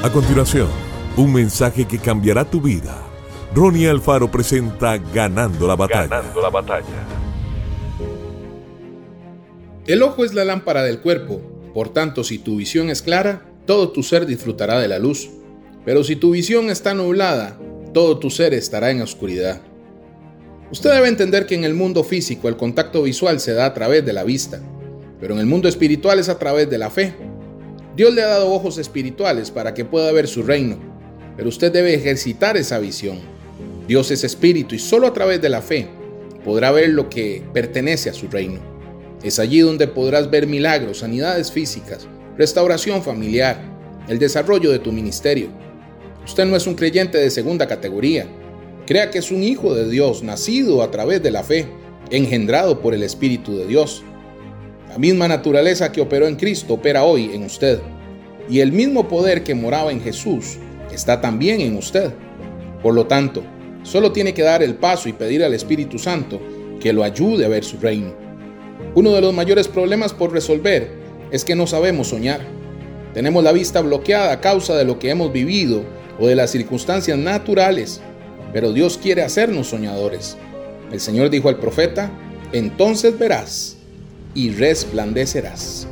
A continuación, un mensaje que cambiará tu vida. Ronnie Alfaro presenta Ganando la batalla. Ganando la batalla. El ojo es la lámpara del cuerpo, por tanto si tu visión es clara, todo tu ser disfrutará de la luz. Pero si tu visión está nublada, todo tu ser estará en oscuridad. Usted debe entender que en el mundo físico el contacto visual se da a través de la vista, pero en el mundo espiritual es a través de la fe. Dios le ha dado ojos espirituales para que pueda ver su reino, pero usted debe ejercitar esa visión. Dios es espíritu y solo a través de la fe podrá ver lo que pertenece a su reino. Es allí donde podrás ver milagros, sanidades físicas, restauración familiar, el desarrollo de tu ministerio. Usted no es un creyente de segunda categoría. Crea que es un hijo de Dios, nacido a través de la fe, engendrado por el Espíritu de Dios. La misma naturaleza que operó en Cristo opera hoy en usted. Y el mismo poder que moraba en Jesús está también en usted. Por lo tanto, solo tiene que dar el paso y pedir al Espíritu Santo que lo ayude a ver su reino. Uno de los mayores problemas por resolver es que no sabemos soñar. Tenemos la vista bloqueada a causa de lo que hemos vivido o de las circunstancias naturales, pero Dios quiere hacernos soñadores. El Señor dijo al profeta, entonces verás y resplandecerás.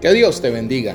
Que Dios te bendiga